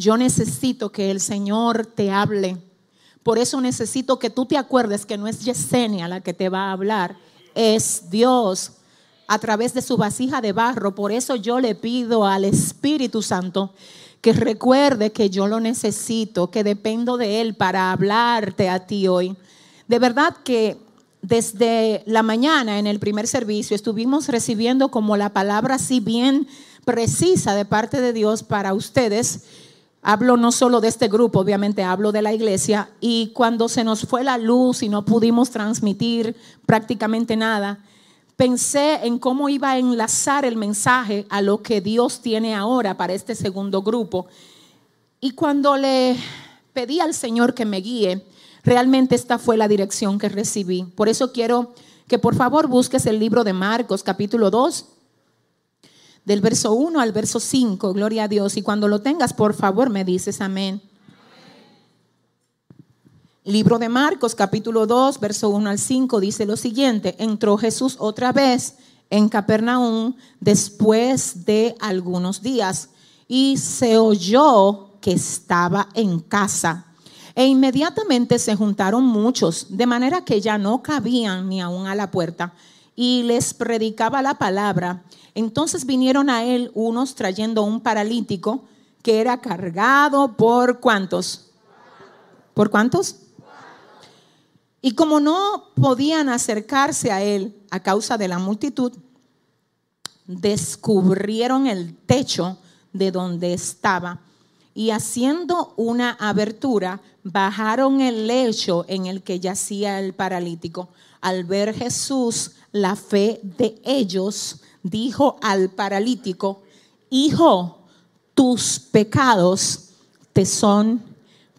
Yo necesito que el Señor te hable. Por eso necesito que tú te acuerdes que no es Yesenia la que te va a hablar, es Dios a través de su vasija de barro. Por eso yo le pido al Espíritu Santo que recuerde que yo lo necesito, que dependo de Él para hablarte a ti hoy. De verdad que desde la mañana en el primer servicio estuvimos recibiendo como la palabra así bien precisa de parte de Dios para ustedes. Hablo no solo de este grupo, obviamente hablo de la iglesia. Y cuando se nos fue la luz y no pudimos transmitir prácticamente nada, pensé en cómo iba a enlazar el mensaje a lo que Dios tiene ahora para este segundo grupo. Y cuando le pedí al Señor que me guíe, realmente esta fue la dirección que recibí. Por eso quiero que por favor busques el libro de Marcos capítulo 2, del verso 1 al verso 5, gloria a Dios. Y cuando lo tengas, por favor me dices amén. Libro de Marcos, capítulo 2, verso 1 al 5, dice lo siguiente, entró Jesús otra vez en Capernaum después de algunos días y se oyó que estaba en casa. E inmediatamente se juntaron muchos, de manera que ya no cabían ni aún a la puerta, y les predicaba la palabra. Entonces vinieron a él unos trayendo un paralítico que era cargado por cuántos? ¿Por cuántos? Y como no podían acercarse a él a causa de la multitud, descubrieron el techo de donde estaba y haciendo una abertura, bajaron el lecho en el que yacía el paralítico. Al ver Jesús la fe de ellos, dijo al paralítico, Hijo, tus pecados te son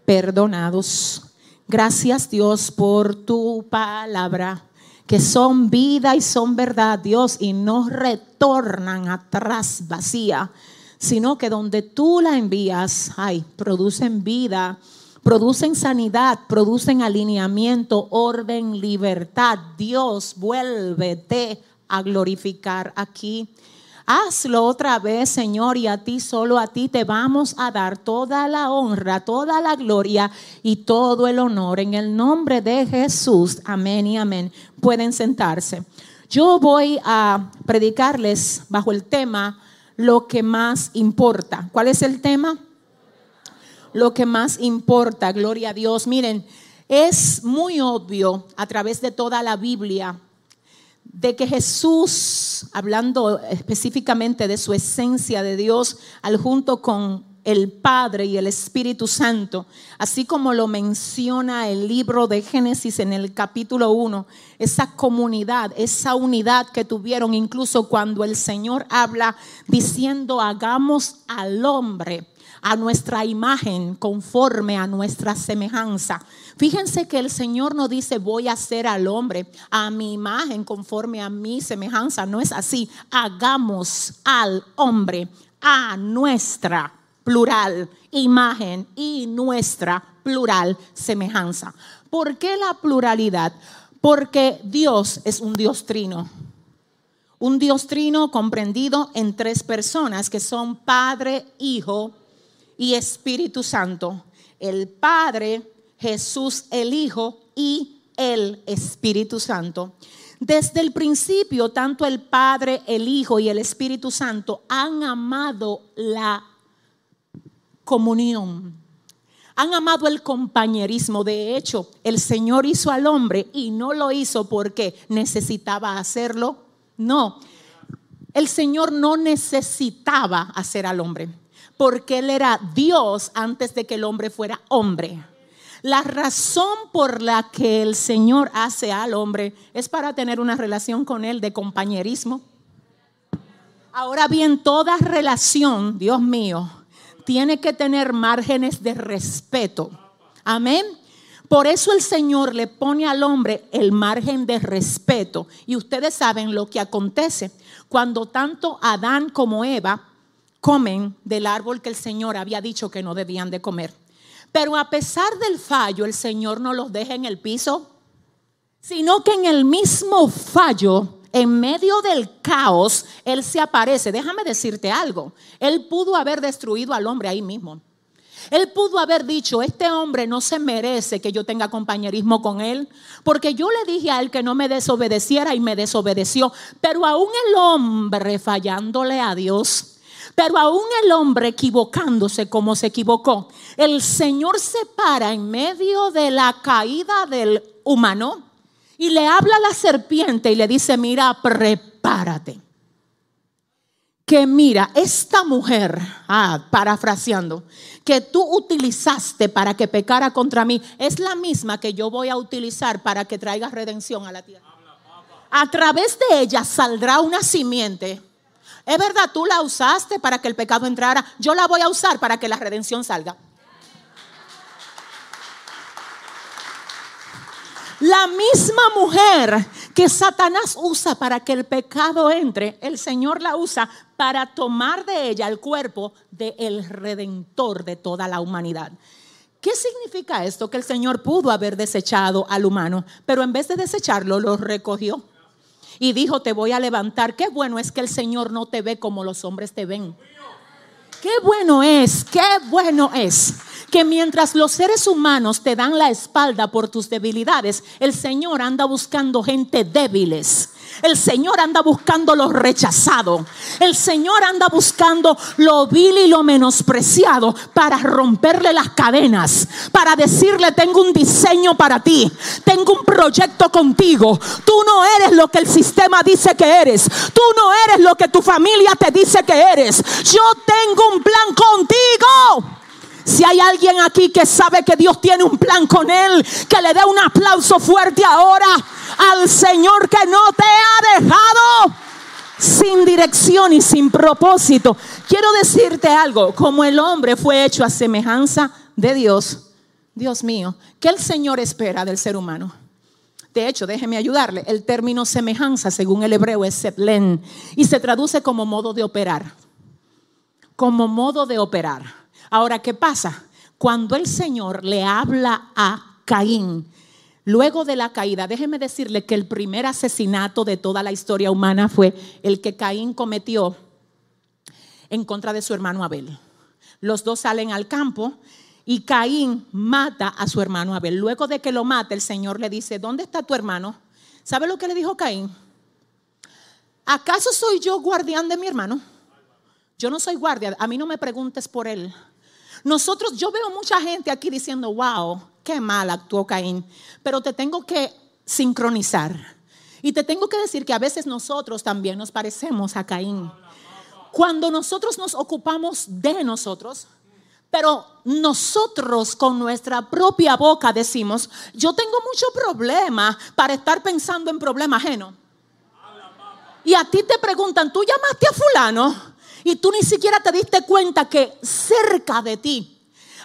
perdonados. Gracias Dios por tu palabra, que son vida y son verdad, Dios, y no retornan atrás vacía, sino que donde tú la envías, ay, producen vida, producen sanidad, producen alineamiento, orden, libertad. Dios, vuélvete a glorificar aquí. Hazlo otra vez, Señor, y a ti, solo a ti te vamos a dar toda la honra, toda la gloria y todo el honor en el nombre de Jesús. Amén y amén. Pueden sentarse. Yo voy a predicarles bajo el tema lo que más importa. ¿Cuál es el tema? Lo que más importa, gloria a Dios. Miren, es muy obvio a través de toda la Biblia de que Jesús, hablando específicamente de su esencia de Dios, al junto con el Padre y el Espíritu Santo, así como lo menciona el libro de Génesis en el capítulo 1, esa comunidad, esa unidad que tuvieron incluso cuando el Señor habla diciendo, hagamos al hombre a nuestra imagen, conforme a nuestra semejanza. Fíjense que el Señor no dice voy a hacer al hombre a mi imagen, conforme a mi semejanza. No es así. Hagamos al hombre a nuestra plural imagen y nuestra plural semejanza. ¿Por qué la pluralidad? Porque Dios es un Dios trino. Un Dios trino comprendido en tres personas que son Padre, Hijo y Espíritu Santo. El Padre, Jesús el Hijo y el Espíritu Santo. Desde el principio, tanto el Padre, el Hijo y el Espíritu Santo han amado la comunión. Han amado el compañerismo. De hecho, el Señor hizo al hombre y no lo hizo porque necesitaba hacerlo. No, el Señor no necesitaba hacer al hombre porque Él era Dios antes de que el hombre fuera hombre. La razón por la que el Señor hace al hombre es para tener una relación con Él de compañerismo. Ahora bien, toda relación, Dios mío, tiene que tener márgenes de respeto. Amén. Por eso el Señor le pone al hombre el margen de respeto. Y ustedes saben lo que acontece cuando tanto Adán como Eva comen del árbol que el Señor había dicho que no debían de comer. Pero a pesar del fallo, el Señor no los deja en el piso, sino que en el mismo fallo, en medio del caos, Él se aparece. Déjame decirte algo, Él pudo haber destruido al hombre ahí mismo. Él pudo haber dicho, este hombre no se merece que yo tenga compañerismo con él, porque yo le dije a él que no me desobedeciera y me desobedeció, pero aún el hombre fallándole a Dios, pero aún el hombre equivocándose como se equivocó, el Señor se para en medio de la caída del humano y le habla a la serpiente y le dice, mira, prepárate que mira, esta mujer, ah, parafraseando, que tú utilizaste para que pecara contra mí, es la misma que yo voy a utilizar para que traiga redención a la tierra. A través de ella saldrá una simiente. Es verdad, tú la usaste para que el pecado entrara, yo la voy a usar para que la redención salga. La misma mujer que Satanás usa para que el pecado entre, el Señor la usa para tomar de ella el cuerpo del redentor de toda la humanidad. ¿Qué significa esto? Que el Señor pudo haber desechado al humano, pero en vez de desecharlo, lo recogió y dijo, te voy a levantar. Qué bueno es que el Señor no te ve como los hombres te ven. Qué bueno es, qué bueno es que mientras los seres humanos te dan la espalda por tus debilidades, el Señor anda buscando gente débiles. El Señor anda buscando lo rechazado. El Señor anda buscando lo vil y lo menospreciado para romperle las cadenas, para decirle, tengo un diseño para ti, tengo un proyecto contigo. Tú no eres lo que el sistema dice que eres. Tú no eres lo que tu familia te dice que eres. Yo tengo un plan contigo. Si hay alguien aquí que sabe que Dios tiene un plan con él, que le dé un aplauso fuerte ahora al Señor que no te ha dejado sin dirección y sin propósito. Quiero decirte algo, como el hombre fue hecho a semejanza de Dios, Dios mío, ¿qué el Señor espera del ser humano? De hecho, déjeme ayudarle. El término semejanza, según el hebreo, es seplen y se traduce como modo de operar. Como modo de operar. Ahora, ¿qué pasa? Cuando el Señor le habla a Caín, luego de la caída, déjeme decirle que el primer asesinato de toda la historia humana fue el que Caín cometió en contra de su hermano Abel. Los dos salen al campo y Caín mata a su hermano Abel. Luego de que lo mata, el Señor le dice, ¿dónde está tu hermano? ¿Sabe lo que le dijo Caín? ¿Acaso soy yo guardián de mi hermano? Yo no soy guardia, a mí no me preguntes por él. Nosotros, yo veo mucha gente aquí diciendo, wow, qué mal actuó Caín, pero te tengo que sincronizar. Y te tengo que decir que a veces nosotros también nos parecemos a Caín. Cuando nosotros nos ocupamos de nosotros, pero nosotros con nuestra propia boca decimos, yo tengo mucho problema para estar pensando en problema ajeno. Y a ti te preguntan, ¿tú llamaste a fulano? Y tú ni siquiera te diste cuenta que cerca de ti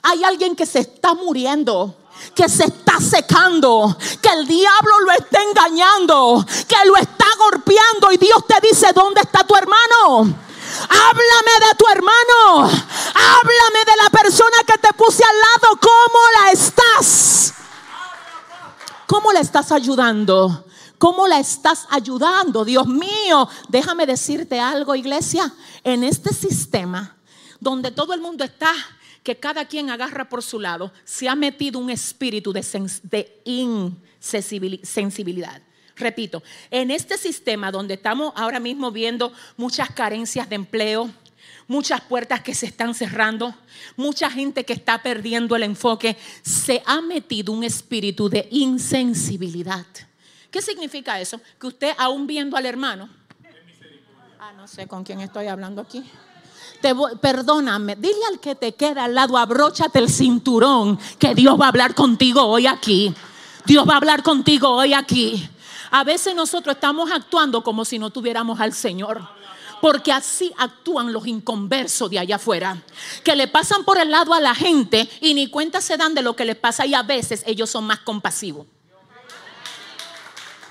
hay alguien que se está muriendo que se está secando, que el diablo lo está engañando, que lo está golpeando y Dios te dice, ¿dónde está tu hermano? Háblame de tu hermano, háblame de la persona que te puse al lado, ¿cómo la estás? ¿Cómo la estás ayudando? ¿Cómo la estás ayudando? Dios mío, déjame decirte algo, iglesia. En este sistema donde todo el mundo está, que cada quien agarra por su lado, se ha metido un espíritu de, de insensibilidad. Repito, en este sistema donde estamos ahora mismo viendo muchas carencias de empleo, muchas puertas que se están cerrando, mucha gente que está perdiendo el enfoque, se ha metido un espíritu de insensibilidad. ¿Qué significa eso? Que usted aún viendo al hermano, ah, no sé con quién estoy hablando aquí. Perdóname, dile al que te queda al lado, abróchate el cinturón, que Dios va a hablar contigo hoy aquí. Dios va a hablar contigo hoy aquí. A veces nosotros estamos actuando como si no tuviéramos al Señor. Porque así actúan los inconversos de allá afuera, que le pasan por el lado a la gente y ni cuenta se dan de lo que les pasa y a veces ellos son más compasivos.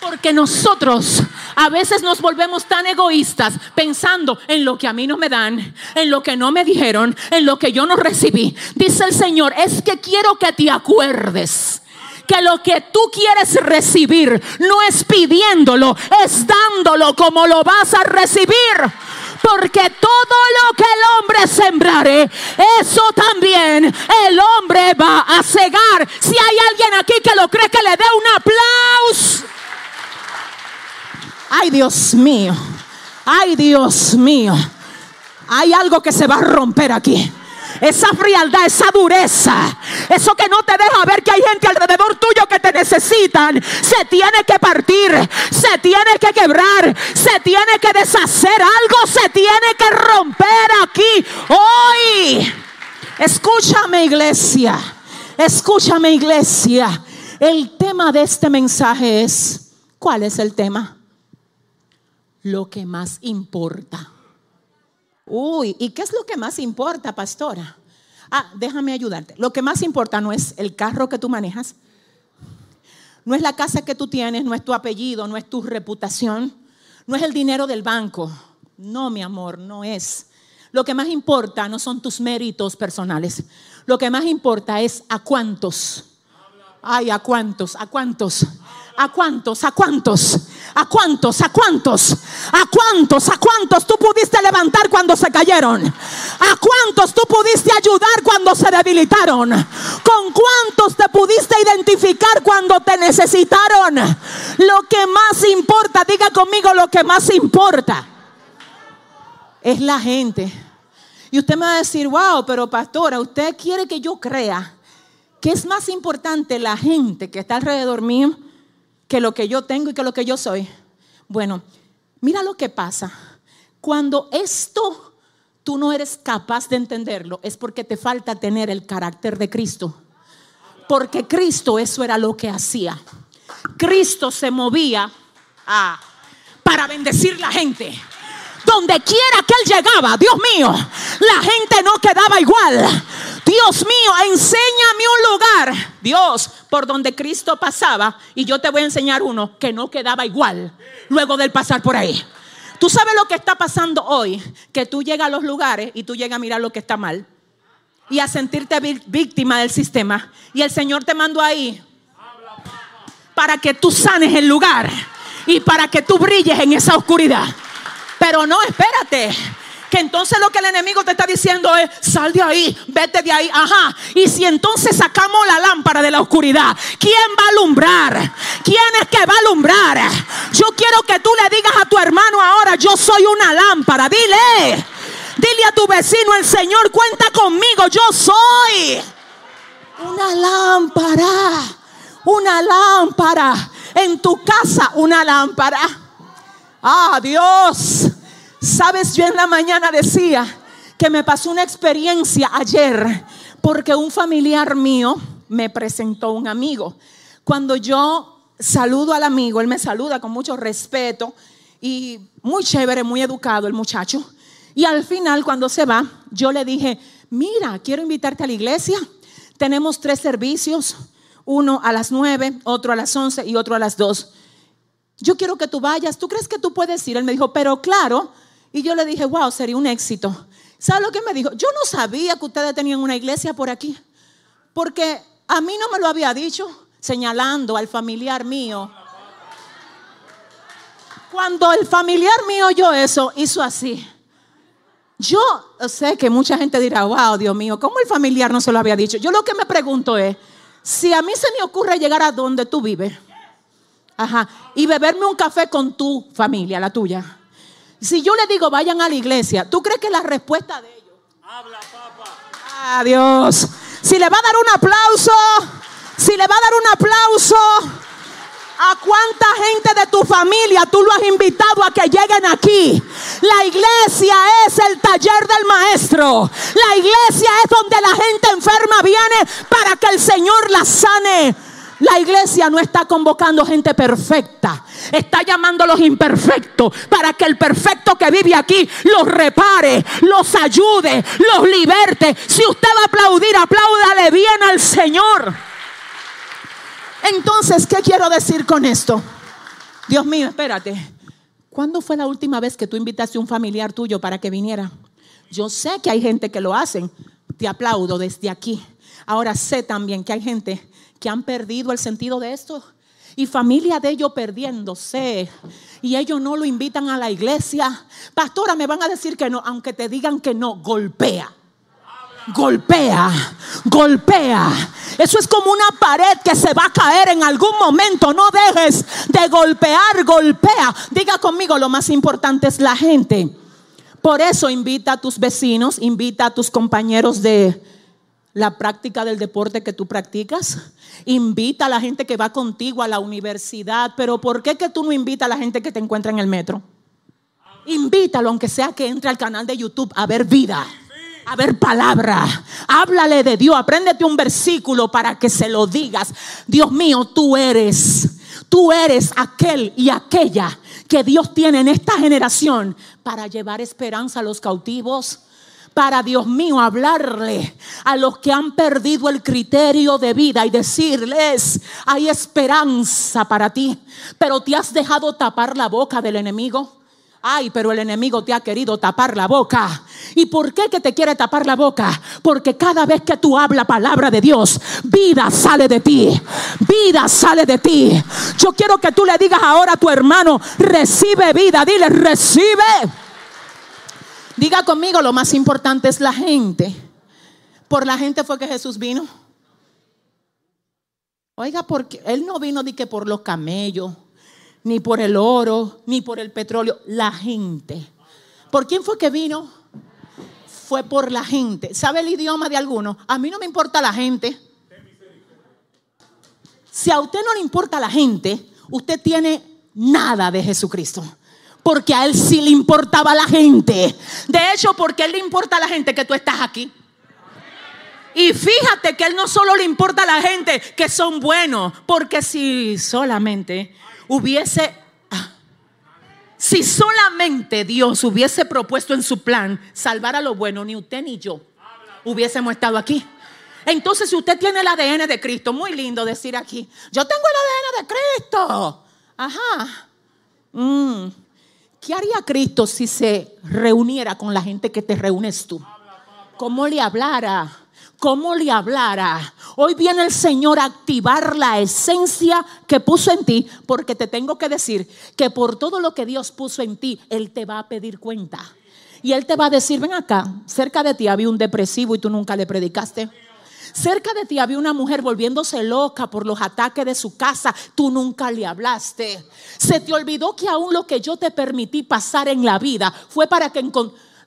Porque nosotros a veces nos volvemos tan egoístas pensando en lo que a mí no me dan, en lo que no me dijeron, en lo que yo no recibí. Dice el Señor, es que quiero que te acuerdes que lo que tú quieres recibir no es pidiéndolo, es dándolo como lo vas a recibir. Porque todo lo que el hombre sembrare, eso también el hombre va a cegar. Si hay alguien aquí que lo cree, que le dé un aplauso. Ay, Dios mío. Ay, Dios mío. Hay algo que se va a romper aquí esa frialdad, esa dureza, eso que no te deja ver que hay gente alrededor tuyo que te necesitan, se tiene que partir, se tiene que quebrar, se tiene que deshacer, algo se tiene que romper aquí hoy. Escúchame iglesia, escúchame iglesia. El tema de este mensaje es, ¿cuál es el tema? Lo que más importa. Uy, ¿y qué es lo que más importa, pastora? Ah, déjame ayudarte. Lo que más importa no es el carro que tú manejas, no es la casa que tú tienes, no es tu apellido, no es tu reputación, no es el dinero del banco. No, mi amor, no es. Lo que más importa no son tus méritos personales. Lo que más importa es a cuántos. Ay, a cuántos, a cuántos ¿A cuántos? ¿A cuántos? ¿A cuántos? ¿A cuántos? ¿A cuántos? ¿A cuántos tú pudiste levantar cuando se cayeron? ¿A cuántos tú pudiste ayudar cuando se debilitaron? ¿Con cuántos te pudiste identificar cuando te necesitaron? Lo que más importa, diga conmigo lo que más importa, es la gente. Y usted me va a decir, wow, pero pastora, usted quiere que yo crea que es más importante la gente que está alrededor mío que lo que yo tengo y que lo que yo soy. Bueno, mira lo que pasa. Cuando esto tú no eres capaz de entenderlo, es porque te falta tener el carácter de Cristo. Porque Cristo eso era lo que hacía. Cristo se movía ah, para bendecir la gente. Donde quiera que él llegaba, Dios mío, la gente no quedaba igual. Dios mío, enséñame un lugar, Dios, por donde Cristo pasaba. Y yo te voy a enseñar uno que no quedaba igual luego del pasar por ahí. Tú sabes lo que está pasando hoy, que tú llegas a los lugares y tú llegas a mirar lo que está mal y a sentirte víctima del sistema. Y el Señor te mandó ahí para que tú sanes el lugar y para que tú brilles en esa oscuridad. Pero no, espérate. Que entonces lo que el enemigo te está diciendo es, sal de ahí, vete de ahí, ajá. Y si entonces sacamos la lámpara de la oscuridad, ¿quién va a alumbrar? ¿Quién es que va a alumbrar? Yo quiero que tú le digas a tu hermano ahora, yo soy una lámpara, dile. Dile a tu vecino, el Señor cuenta conmigo, yo soy una lámpara, una lámpara. En tu casa, una lámpara. Ah. Sabes, yo en la mañana decía que me pasó una experiencia ayer porque un familiar mío me presentó un amigo. Cuando yo saludo al amigo, él me saluda con mucho respeto y muy chévere, muy educado el muchacho. Y al final, cuando se va, yo le dije, mira, quiero invitarte a la iglesia. Tenemos tres servicios, uno a las nueve, otro a las once y otro a las dos yo quiero que tú vayas, ¿tú crees que tú puedes ir? Él me dijo, pero claro. Y yo le dije, wow, sería un éxito. ¿Sabe lo que me dijo? Yo no sabía que ustedes tenían una iglesia por aquí, porque a mí no me lo había dicho, señalando al familiar mío. Cuando el familiar mío oyó eso, hizo así. Yo sé que mucha gente dirá, wow, Dios mío, ¿cómo el familiar no se lo había dicho? Yo lo que me pregunto es, si a mí se me ocurre llegar a donde tú vives, Ajá. Y beberme un café con tu familia, la tuya. Si yo le digo vayan a la iglesia, ¿tú crees que la respuesta de ellos? Habla, papá. Adiós. Si le va a dar un aplauso, si le va a dar un aplauso, ¿a cuánta gente de tu familia tú lo has invitado a que lleguen aquí? La iglesia es el taller del maestro. La iglesia es donde la gente enferma viene para que el Señor la sane. La iglesia no está convocando gente perfecta, está llamando a los imperfectos para que el perfecto que vive aquí los repare, los ayude, los liberte. Si usted va a aplaudir, apláudale bien al Señor. Entonces, ¿qué quiero decir con esto? Dios mío, espérate. ¿Cuándo fue la última vez que tú invitaste a un familiar tuyo para que viniera? Yo sé que hay gente que lo hacen. Te aplaudo desde aquí. Ahora sé también que hay gente que han perdido el sentido de esto y familia de ellos perdiéndose y ellos no lo invitan a la iglesia. Pastora, me van a decir que no, aunque te digan que no, golpea. Golpea, golpea. Eso es como una pared que se va a caer en algún momento. No dejes de golpear, golpea. Diga conmigo, lo más importante es la gente. Por eso invita a tus vecinos, invita a tus compañeros de la práctica del deporte que tú practicas. Invita a la gente que va contigo a la universidad. Pero ¿por qué que tú no invitas a la gente que te encuentra en el metro? Invítalo, aunque sea que entre al canal de YouTube a ver vida, a ver palabra. Háblale de Dios, apréndete un versículo para que se lo digas. Dios mío, tú eres, tú eres aquel y aquella que Dios tiene en esta generación para llevar esperanza a los cautivos para, Dios mío, hablarle a los que han perdido el criterio de vida y decirles, hay esperanza para ti, pero te has dejado tapar la boca del enemigo. Ay, pero el enemigo te ha querido tapar la boca. ¿Y por qué que te quiere tapar la boca? Porque cada vez que tú hablas palabra de Dios, vida sale de ti. Vida sale de ti. Yo quiero que tú le digas ahora a tu hermano, recibe vida. Dile, recibe. Diga conmigo, lo más importante es la gente. Por la gente fue que Jesús vino. Oiga, porque Él no vino ni que por los camellos, ni por el oro, ni por el petróleo. La gente. ¿Por quién fue que vino? Fue por la gente. ¿Sabe el idioma de alguno? A mí no me importa la gente. Si a usted no le importa la gente, usted tiene nada de Jesucristo porque a él sí le importaba la gente. De hecho, porque a él le importa a la gente que tú estás aquí. Y fíjate que él no solo le importa a la gente que son buenos, porque si solamente hubiese, ah, si solamente Dios hubiese propuesto en su plan salvar a los buenos, ni usted ni yo hubiésemos estado aquí. Entonces, si usted tiene el ADN de Cristo, muy lindo decir aquí, yo tengo el ADN de Cristo. Ajá. Mm. ¿Qué haría Cristo si se reuniera con la gente que te reúnes tú? ¿Cómo le hablara? ¿Cómo le hablara? Hoy viene el Señor a activar la esencia que puso en ti, porque te tengo que decir que por todo lo que Dios puso en ti, Él te va a pedir cuenta. Y Él te va a decir, ven acá, cerca de ti había un depresivo y tú nunca le predicaste. Cerca de ti había una mujer volviéndose loca por los ataques de su casa. Tú nunca le hablaste. Se te olvidó que aún lo que yo te permití pasar en la vida fue para que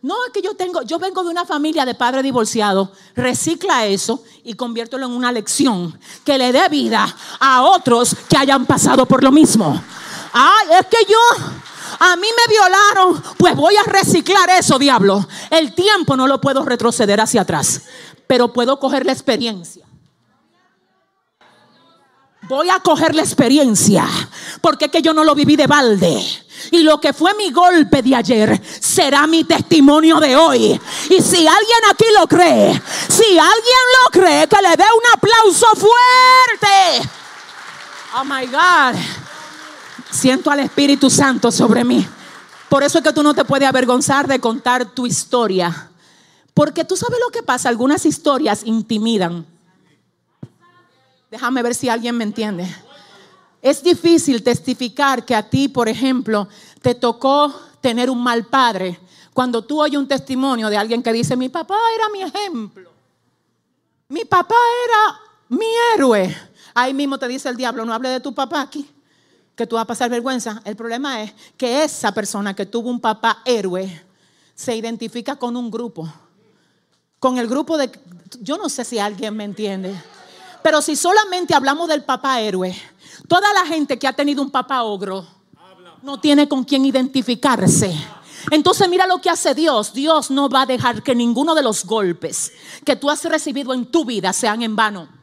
no es que yo tengo, yo vengo de una familia de padre divorciado. Recicla eso y conviértelo en una lección que le dé vida a otros que hayan pasado por lo mismo. Ay, es que yo a mí me violaron, pues voy a reciclar eso, diablo. El tiempo no lo puedo retroceder hacia atrás pero puedo coger la experiencia. Voy a coger la experiencia, porque es que yo no lo viví de balde. Y lo que fue mi golpe de ayer será mi testimonio de hoy. Y si alguien aquí lo cree, si alguien lo cree, que le dé un aplauso fuerte. Oh my God. Siento al Espíritu Santo sobre mí. Por eso es que tú no te puedes avergonzar de contar tu historia. Porque tú sabes lo que pasa, algunas historias intimidan. Déjame ver si alguien me entiende. Es difícil testificar que a ti, por ejemplo, te tocó tener un mal padre cuando tú oyes un testimonio de alguien que dice, mi papá era mi ejemplo. Mi papá era mi héroe. Ahí mismo te dice el diablo, no hable de tu papá aquí, que tú vas a pasar vergüenza. El problema es que esa persona que tuvo un papá héroe se identifica con un grupo con el grupo de... Yo no sé si alguien me entiende. Pero si solamente hablamos del papá héroe, toda la gente que ha tenido un papá ogro no tiene con quién identificarse. Entonces mira lo que hace Dios. Dios no va a dejar que ninguno de los golpes que tú has recibido en tu vida sean en vano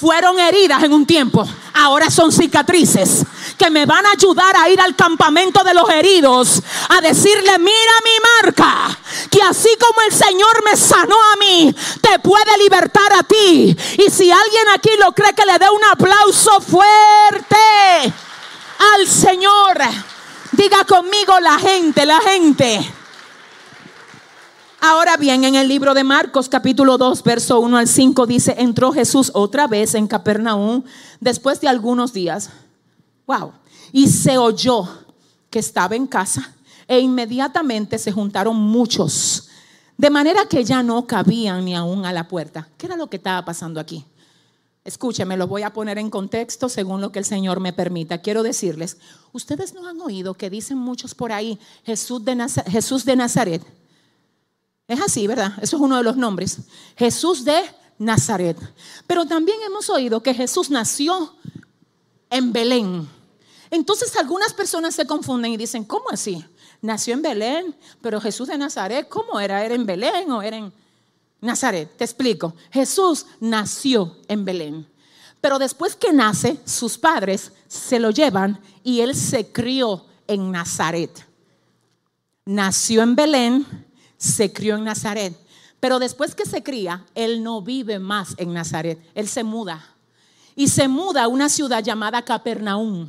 fueron heridas en un tiempo, ahora son cicatrices que me van a ayudar a ir al campamento de los heridos, a decirle, mira mi marca, que así como el Señor me sanó a mí, te puede libertar a ti. Y si alguien aquí lo cree, que le dé un aplauso fuerte al Señor. Diga conmigo la gente, la gente. Ahora bien, en el libro de Marcos capítulo 2, verso 1 al 5 dice, entró Jesús otra vez en Capernaum después de algunos días. Wow. Y se oyó que estaba en casa e inmediatamente se juntaron muchos, de manera que ya no cabían ni aún a la puerta. ¿Qué era lo que estaba pasando aquí? Escúcheme, lo voy a poner en contexto según lo que el Señor me permita. Quiero decirles, ustedes no han oído que dicen muchos por ahí Jesús de, Jesús de Nazaret. Es así, ¿verdad? Eso es uno de los nombres. Jesús de Nazaret. Pero también hemos oído que Jesús nació en Belén. Entonces algunas personas se confunden y dicen, ¿cómo así? Nació en Belén, pero Jesús de Nazaret, ¿cómo era? ¿Era en Belén o era en Nazaret? Te explico. Jesús nació en Belén. Pero después que nace, sus padres se lo llevan y él se crió en Nazaret. Nació en Belén, se crió en Nazaret. Pero después que se cría, él no vive más en Nazaret. Él se muda. Y se muda a una ciudad llamada Capernaum.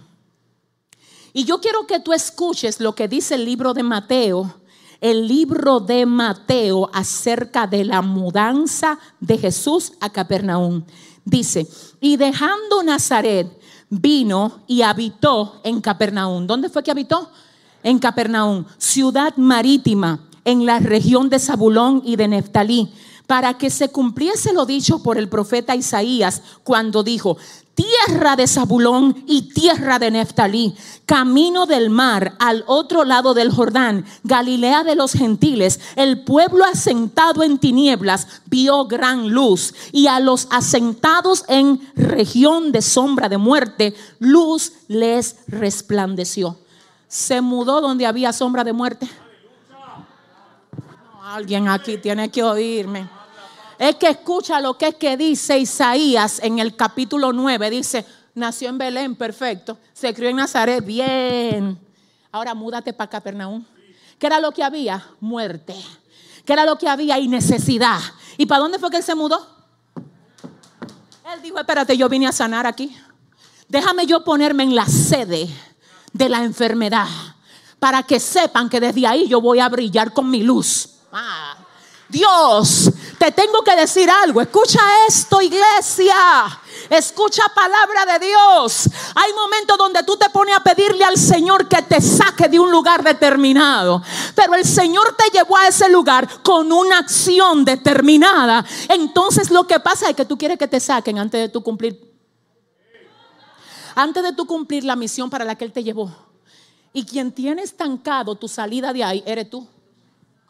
Y yo quiero que tú escuches lo que dice el libro de Mateo. El libro de Mateo acerca de la mudanza de Jesús a Capernaum. Dice, y dejando Nazaret, vino y habitó en Capernaum. ¿Dónde fue que habitó? En Capernaum, ciudad marítima en la región de Zabulón y de Neftalí, para que se cumpliese lo dicho por el profeta Isaías cuando dijo, tierra de Zabulón y tierra de Neftalí, camino del mar al otro lado del Jordán, Galilea de los gentiles, el pueblo asentado en tinieblas vio gran luz y a los asentados en región de sombra de muerte, luz les resplandeció. Se mudó donde había sombra de muerte. Alguien aquí tiene que oírme. Es que escucha lo que es que dice Isaías en el capítulo 9. Dice, nació en Belén, perfecto. Se crió en Nazaret, bien. Ahora múdate para Capernaum. ¿Qué era lo que había? Muerte. ¿Qué era lo que había? Y necesidad. ¿Y para dónde fue que él se mudó? Él dijo, espérate, yo vine a sanar aquí. Déjame yo ponerme en la sede de la enfermedad para que sepan que desde ahí yo voy a brillar con mi luz. Dios, te tengo que decir algo. Escucha esto, iglesia. Escucha palabra de Dios. Hay momentos donde tú te pones a pedirle al Señor que te saque de un lugar determinado. Pero el Señor te llevó a ese lugar con una acción determinada. Entonces lo que pasa es que tú quieres que te saquen antes de tu cumplir. Antes de tu cumplir la misión para la que Él te llevó. Y quien tiene estancado tu salida de ahí eres tú.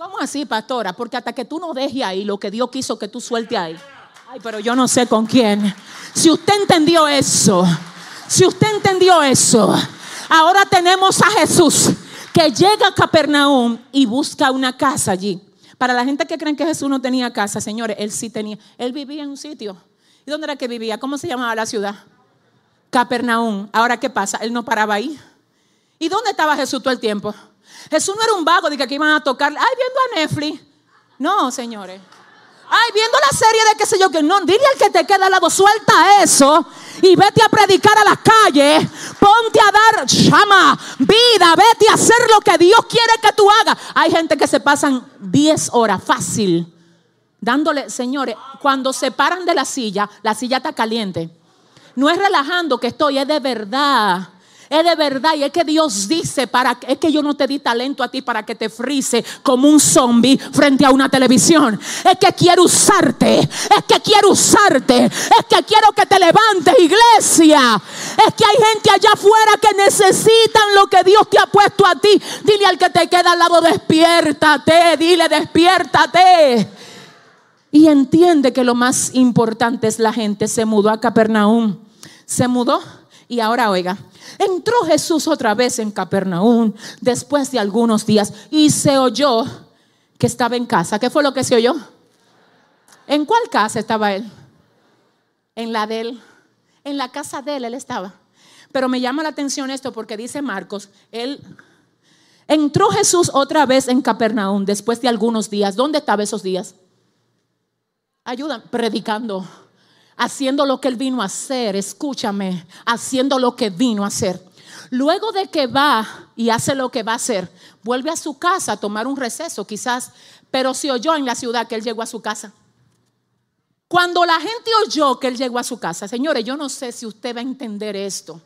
¿Cómo así, pastora? Porque hasta que tú no dejes ahí lo que Dios quiso que tú suelte ahí. Ay, pero yo no sé con quién. Si usted entendió eso, si usted entendió eso, ahora tenemos a Jesús que llega a Capernaum y busca una casa allí. Para la gente que creen que Jesús no tenía casa, señores, él sí tenía. Él vivía en un sitio. ¿Y dónde era que vivía? ¿Cómo se llamaba la ciudad? Capernaum. Ahora, ¿qué pasa? Él no paraba ahí. ¿Y dónde estaba Jesús todo el tiempo? Jesús no era un vago de que aquí iban a tocar, ay, viendo a Netflix. No, señores. Ay, viendo la serie de qué sé yo, que no, dile al que te queda al lado, suelta eso y vete a predicar a las calles. Ponte a dar llama, vida, vete a hacer lo que Dios quiere que tú hagas. Hay gente que se pasan 10 horas fácil dándole, señores, cuando se paran de la silla, la silla está caliente. No es relajando que estoy, es de verdad. Es de verdad y es que Dios dice para es que yo no te di talento a ti para que te frise como un zombie frente a una televisión. Es que quiero usarte, es que quiero usarte, es que quiero que te levantes, iglesia. Es que hay gente allá afuera que necesitan lo que Dios te ha puesto a ti. Dile al que te queda al lado, despiértate, dile, despiértate. Y entiende que lo más importante es la gente. Se mudó a Capernaum. Se mudó y ahora oiga, entró Jesús otra vez en Capernaum después de algunos días y se oyó que estaba en casa. ¿Qué fue lo que se oyó? ¿En cuál casa estaba él? En la de él. En la casa de él él estaba. Pero me llama la atención esto porque dice Marcos, él entró Jesús otra vez en Capernaum después de algunos días. ¿Dónde estaba esos días? Ayuda, predicando haciendo lo que él vino a hacer, escúchame, haciendo lo que vino a hacer. Luego de que va y hace lo que va a hacer, vuelve a su casa a tomar un receso quizás, pero se oyó en la ciudad que él llegó a su casa. Cuando la gente oyó que él llegó a su casa, señores, yo no sé si usted va a entender esto.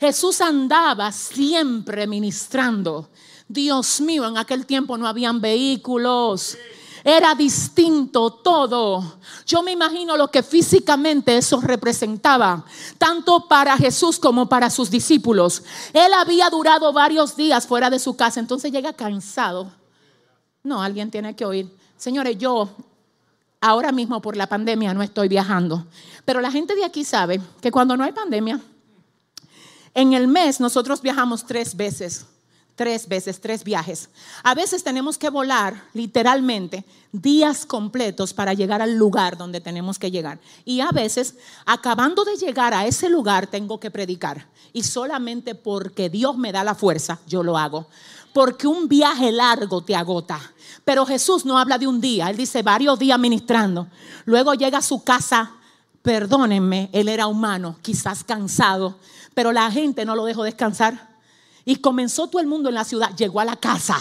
Jesús andaba siempre ministrando. Dios mío, en aquel tiempo no habían vehículos. Era distinto todo. Yo me imagino lo que físicamente eso representaba, tanto para Jesús como para sus discípulos. Él había durado varios días fuera de su casa, entonces llega cansado. No, alguien tiene que oír. Señores, yo ahora mismo por la pandemia no estoy viajando, pero la gente de aquí sabe que cuando no hay pandemia, en el mes nosotros viajamos tres veces, tres veces, tres viajes. A veces tenemos que volar literalmente días completos para llegar al lugar donde tenemos que llegar. Y a veces, acabando de llegar a ese lugar, tengo que predicar. Y solamente porque Dios me da la fuerza, yo lo hago. Porque un viaje largo te agota. Pero Jesús no habla de un día, Él dice varios días ministrando. Luego llega a su casa, perdónenme, Él era humano, quizás cansado pero la gente no lo dejó descansar. Y comenzó todo el mundo en la ciudad. Llegó a la casa.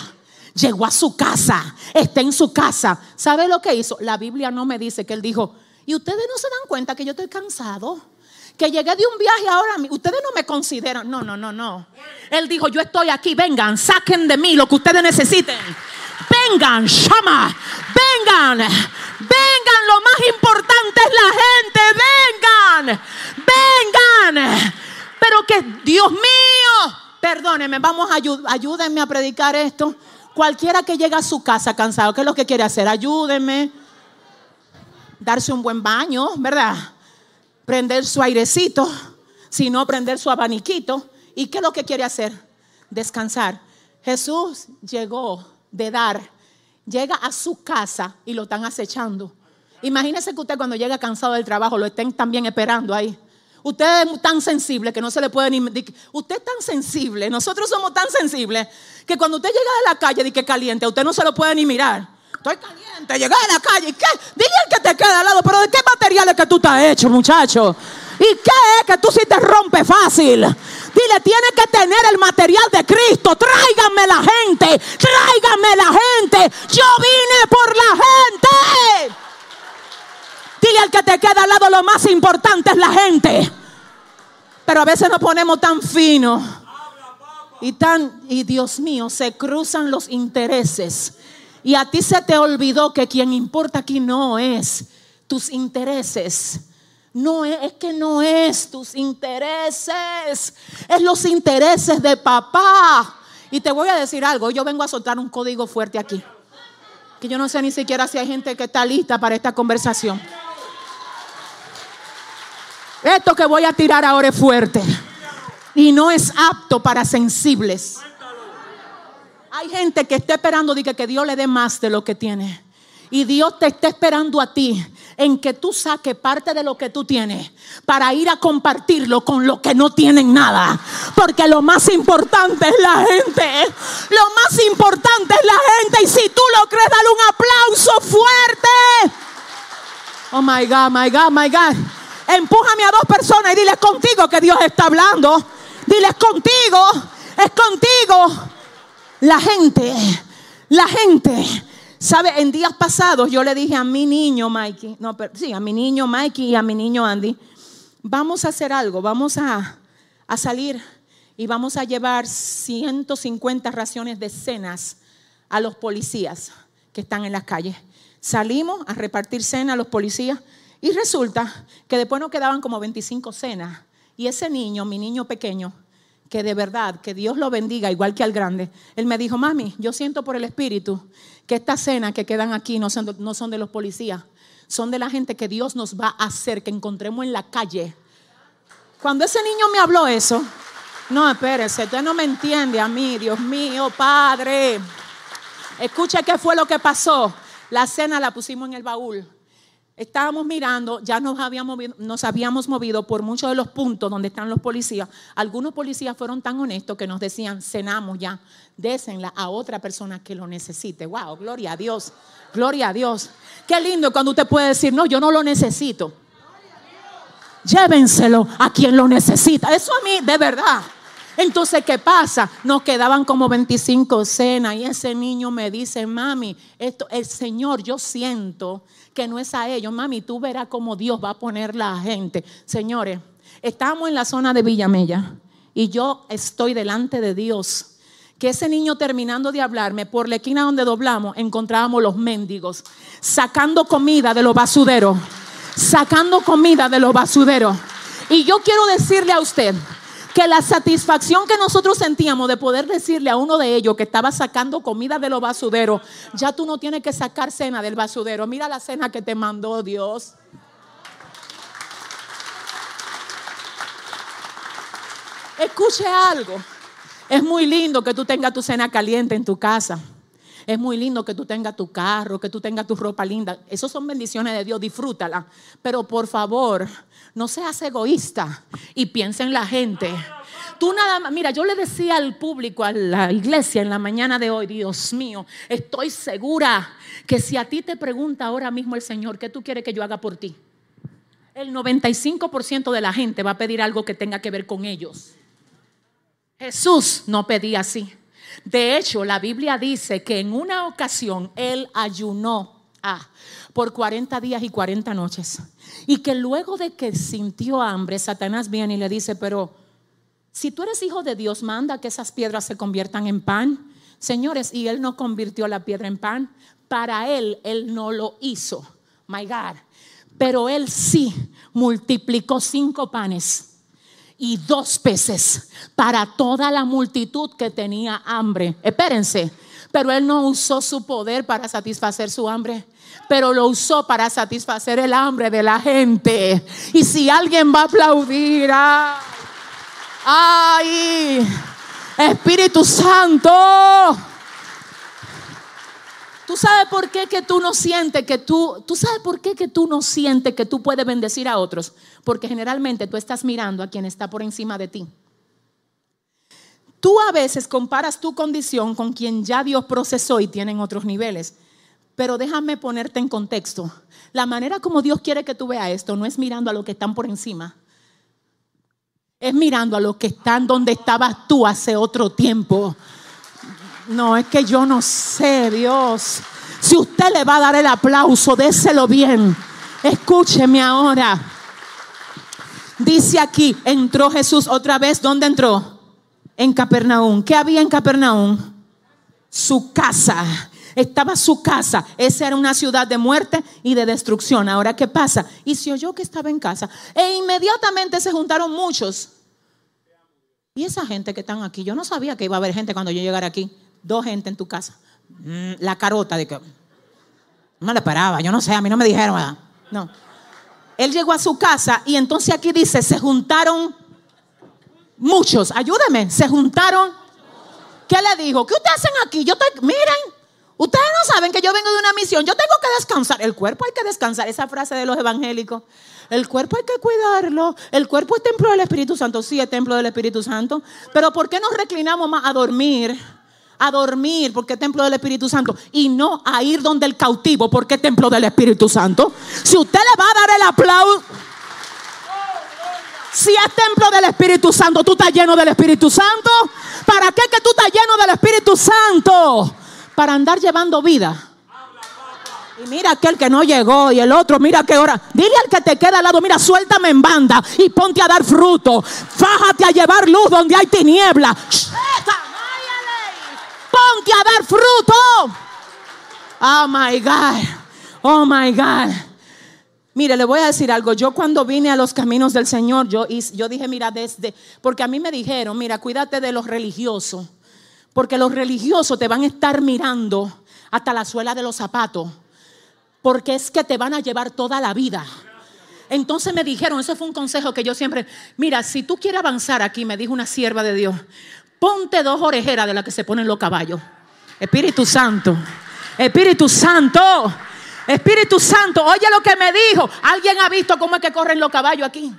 Llegó a su casa. Está en su casa. ¿Sabe lo que hizo? La Biblia no me dice que él dijo, y ustedes no se dan cuenta que yo estoy cansado. Que llegué de un viaje ahora, ustedes no me consideran. No, no, no, no. Él dijo, yo estoy aquí, vengan, saquen de mí lo que ustedes necesiten. Vengan, llama, vengan, vengan, lo más importante es la gente, vengan, vengan. Pero que, Dios mío, perdóneme, vamos a ayúdenme a predicar esto. Cualquiera que llega a su casa cansado, ¿qué es lo que quiere hacer? Ayúdenme. Darse un buen baño, ¿verdad? Prender su airecito, si no prender su abaniquito. ¿Y qué es lo que quiere hacer? Descansar. Jesús llegó de dar, llega a su casa y lo están acechando. Imagínese que usted cuando llega cansado del trabajo lo estén también esperando ahí. Usted es tan sensible que no se le puede ni... Usted es tan sensible, nosotros somos tan sensibles que cuando usted llega de la calle y que caliente, usted no se lo puede ni mirar. Estoy caliente, llegué de la calle. ¿Qué? Dile al que te queda al lado, pero ¿de qué material es que tú estás hecho, muchacho? ¿Y qué es que tú sí te rompes fácil? Dile, tiene que tener el material de Cristo. Tráiganme la gente, tráiganme la gente. Yo vine por la gente. Dile al que te queda al lado, lo más importante es la gente. Pero a veces nos ponemos tan fino y tan, y Dios mío, se cruzan los intereses. Y a ti se te olvidó que quien importa aquí no es tus intereses. No es, es que no es tus intereses, es los intereses de papá. Y te voy a decir algo, yo vengo a soltar un código fuerte aquí. Que yo no sé ni siquiera si hay gente que está lista para esta conversación. Esto que voy a tirar ahora es fuerte y no es apto para sensibles. Hay gente que está esperando que, que Dios le dé más de lo que tiene. Y Dios te está esperando a ti en que tú saques parte de lo que tú tienes para ir a compartirlo con los que no tienen nada. Porque lo más importante es la gente. Lo más importante es la gente. Y si tú lo crees, dale un aplauso fuerte. Oh my God, my God, my God. Empújame a dos personas y diles contigo que Dios está hablando. Diles contigo, es contigo. La gente, la gente. ¿Sabe? En días pasados yo le dije a mi niño Mikey, no, pero, sí, a mi niño Mikey y a mi niño Andy, vamos a hacer algo, vamos a, a salir y vamos a llevar 150 raciones de cenas a los policías que están en las calles. Salimos a repartir cena a los policías y resulta que después nos quedaban como 25 cenas. Y ese niño, mi niño pequeño, que de verdad, que Dios lo bendiga igual que al grande, él me dijo, mami, yo siento por el Espíritu que estas cenas que quedan aquí no son, de los policías, son de la gente que Dios nos va a hacer que encontremos en la calle. Cuando ese niño me habló eso, no, espérese, usted no me entiende a mí, Dios mío, Padre. Escuche qué fue lo que pasó. La cena la pusimos en el baúl estábamos mirando, ya nos habíamos, nos habíamos movido por muchos de los puntos donde están los policías. Algunos policías fueron tan honestos que nos decían, cenamos ya, désenla a otra persona que lo necesite. Wow, gloria a Dios, gloria a Dios. Qué lindo cuando usted puede decir, no, yo no lo necesito. Llévenselo a quien lo necesita. Eso a mí, de verdad. Entonces, ¿qué pasa? Nos quedaban como 25 cenas y ese niño me dice, mami, esto, el Señor, yo siento que no es a ellos. Mami, tú verás cómo Dios va a poner la gente. Señores, estamos en la zona de Villamella y yo estoy delante de Dios. Que ese niño terminando de hablarme, por la esquina donde doblamos, encontrábamos los mendigos, sacando comida de los basuderos, sacando comida de los basuderos. Y yo quiero decirle a usted, que la satisfacción que nosotros sentíamos de poder decirle a uno de ellos que estaba sacando comida de los basuderos, ya tú no tienes que sacar cena del basudero. Mira la cena que te mandó Dios. Escuche algo. Es muy lindo que tú tengas tu cena caliente en tu casa. Es muy lindo que tú tengas tu carro, que tú tengas tu ropa linda. Esas son bendiciones de Dios, disfrútala. Pero por favor, no seas egoísta y piensa en la gente. Tú nada más, mira, yo le decía al público, a la iglesia en la mañana de hoy, Dios mío, estoy segura que si a ti te pregunta ahora mismo el Señor, ¿qué tú quieres que yo haga por ti? El 95% de la gente va a pedir algo que tenga que ver con ellos. Jesús no pedía así. De hecho, la Biblia dice que en una ocasión él ayunó ah, por 40 días y 40 noches. Y que luego de que sintió hambre, Satanás viene y le dice, pero si tú eres hijo de Dios, manda que esas piedras se conviertan en pan. Señores, y él no convirtió la piedra en pan. Para él, él no lo hizo. My God. Pero él sí multiplicó cinco panes y dos peces para toda la multitud que tenía hambre. Espérense, pero él no usó su poder para satisfacer su hambre, pero lo usó para satisfacer el hambre de la gente. Y si alguien va a aplaudir, ay, Espíritu Santo. ¿Tú sabes por qué que tú no sientes que tú, tú sabes por qué que tú no que tú puedes bendecir a otros? Porque generalmente tú estás mirando a quien está por encima de ti. Tú a veces comparas tu condición con quien ya Dios procesó y tienen otros niveles. Pero déjame ponerte en contexto. La manera como Dios quiere que tú veas esto no es mirando a los que están por encima. Es mirando a los que están donde estabas tú hace otro tiempo. No, es que yo no sé, Dios. Si usted le va a dar el aplauso, déselo bien. Escúcheme ahora. Dice aquí, entró Jesús otra vez. ¿Dónde entró? En Capernaum. ¿Qué había en Capernaum? Su casa. Estaba su casa. Esa era una ciudad de muerte y de destrucción. Ahora, ¿qué pasa? Y se oyó que estaba en casa. E inmediatamente se juntaron muchos. Y esa gente que están aquí, yo no sabía que iba a haber gente cuando yo llegara aquí dos gente en tu casa. Mm, la carota de que no le esperaba, yo no sé, a mí no me dijeron, No. Él llegó a su casa y entonces aquí dice, se juntaron muchos, ayúdeme, se juntaron. ¿Qué le dijo? ¿Qué ustedes hacen aquí? Yo estoy, miren, ustedes no saben que yo vengo de una misión, yo tengo que descansar. El cuerpo hay que descansar, esa frase de los evangélicos. El cuerpo hay que cuidarlo. El cuerpo es templo del Espíritu Santo. Sí, es templo del Espíritu Santo. Pero ¿por qué nos reclinamos más a dormir? A dormir porque templo del Espíritu Santo y no a ir donde el cautivo porque templo del Espíritu Santo. Si usted le va a dar el aplauso, si es templo del Espíritu Santo, tú estás lleno del Espíritu Santo. ¿Para qué que tú estás lleno del Espíritu Santo? Para andar llevando vida. Y mira aquel que no llegó y el otro, mira qué hora. Dile al que te queda al lado, mira, suéltame en banda y ponte a dar fruto. Fájate a llevar luz donde hay tiniebla ponte a dar fruto. Oh my God. Oh my God. Mire, le voy a decir algo. Yo cuando vine a los caminos del Señor, yo, yo dije, mira, desde, porque a mí me dijeron, mira, cuídate de los religiosos, porque los religiosos te van a estar mirando hasta la suela de los zapatos, porque es que te van a llevar toda la vida. Entonces me dijeron, eso fue un consejo que yo siempre, mira, si tú quieres avanzar aquí, me dijo una sierva de Dios, ponte dos orejeras de las que se ponen los caballos. Espíritu Santo, Espíritu Santo, Espíritu Santo, oye lo que me dijo. ¿Alguien ha visto cómo es que corren los caballos aquí?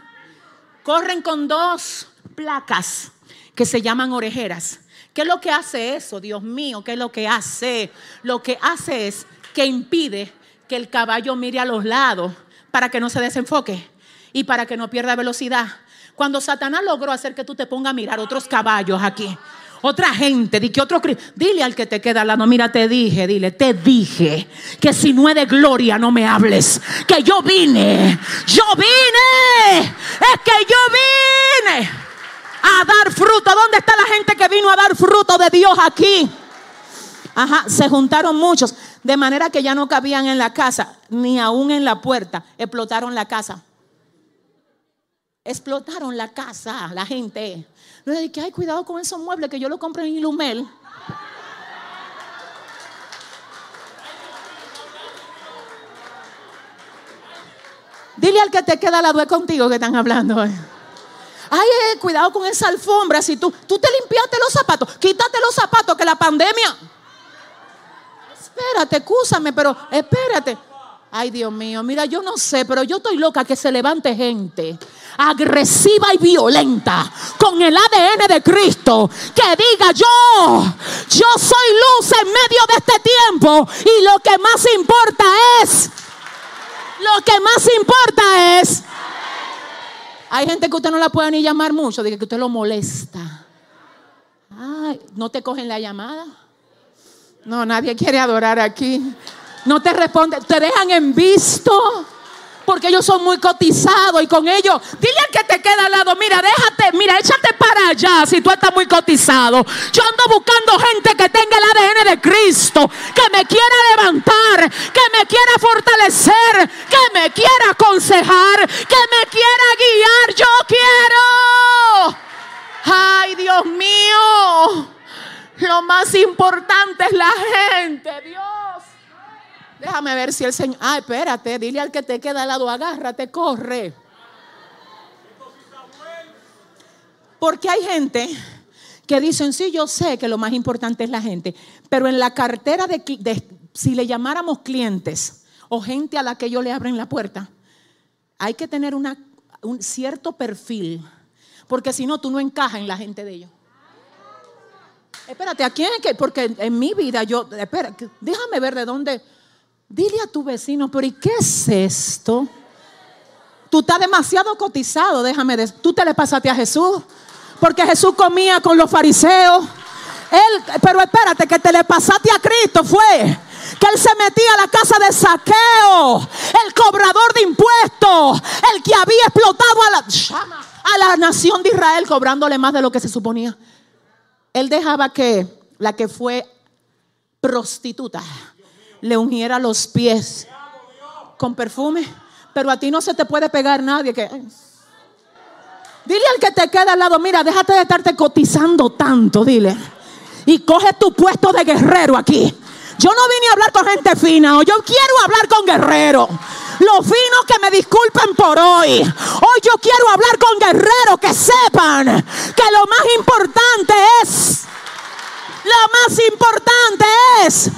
Corren con dos placas que se llaman orejeras. ¿Qué es lo que hace eso? Dios mío, ¿qué es lo que hace? Lo que hace es que impide que el caballo mire a los lados para que no se desenfoque y para que no pierda velocidad. Cuando Satanás logró hacer que tú te pongas a mirar otros caballos aquí, otra gente, di que otro dile al que te queda al lado, mira, te dije, dile, te dije que si no es de gloria no me hables, que yo vine, yo vine, es que yo vine a dar fruto. ¿Dónde está la gente que vino a dar fruto de Dios aquí? Ajá, se juntaron muchos, de manera que ya no cabían en la casa, ni aún en la puerta, explotaron la casa. Explotaron la casa, la gente. Le dije, ay, cuidado con esos muebles que yo lo compré en Ilumel. Dile al que te queda a la lado contigo que están hablando. Ay, eh, cuidado con esa alfombra. Si tú, tú te limpiaste los zapatos, quítate los zapatos que la pandemia. Espérate, escúchame, pero espérate. Ay, Dios mío, mira, yo no sé, pero yo estoy loca que se levante gente agresiva y violenta con el ADN de Cristo que diga yo, yo soy luz en medio de este tiempo y lo que más importa es, lo que más importa es, hay gente que usted no la puede ni llamar mucho, dice que usted lo molesta. Ay, no te cogen la llamada. No, nadie quiere adorar aquí. No te responde, te dejan en visto. Porque ellos son muy cotizados y con ellos, dile al que te queda al lado, mira, déjate, mira, échate para allá si tú estás muy cotizado. Yo ando buscando gente que tenga el ADN de Cristo, que me quiera levantar, que me quiera fortalecer, que me quiera aconsejar, que me quiera guiar. Yo quiero. Ay, Dios mío. Lo más importante es la gente, Dios. Déjame ver si el Señor. Ah, espérate, dile al que te queda al lado, agárrate, corre. Porque hay gente que dicen, sí, yo sé que lo más importante es la gente, pero en la cartera de, si le llamáramos clientes o gente a la que yo le abren la puerta, hay que tener una, un cierto perfil, porque si no, tú no encajas en la gente de ellos. Espérate, ¿a quién es que? Porque en mi vida yo, espera, déjame ver de dónde. Dile a tu vecino, pero ¿y qué es esto? Tú estás demasiado cotizado, déjame decir. Tú te le pasaste a Jesús. Porque Jesús comía con los fariseos. Él, pero espérate, que te le pasaste a Cristo fue que él se metía a la casa de saqueo, el cobrador de impuestos, el que había explotado a la, a la nación de Israel cobrándole más de lo que se suponía. Él dejaba que la que fue prostituta le ungiera los pies con perfume. Pero a ti no se te puede pegar nadie. Dile al que te queda al lado, mira, déjate de estarte cotizando tanto, dile. Y coge tu puesto de guerrero aquí. Yo no vine a hablar con gente fina, o yo quiero hablar con guerreros. Los finos que me disculpen por hoy. Hoy yo quiero hablar con guerreros que sepan que lo más importante es, lo más importante es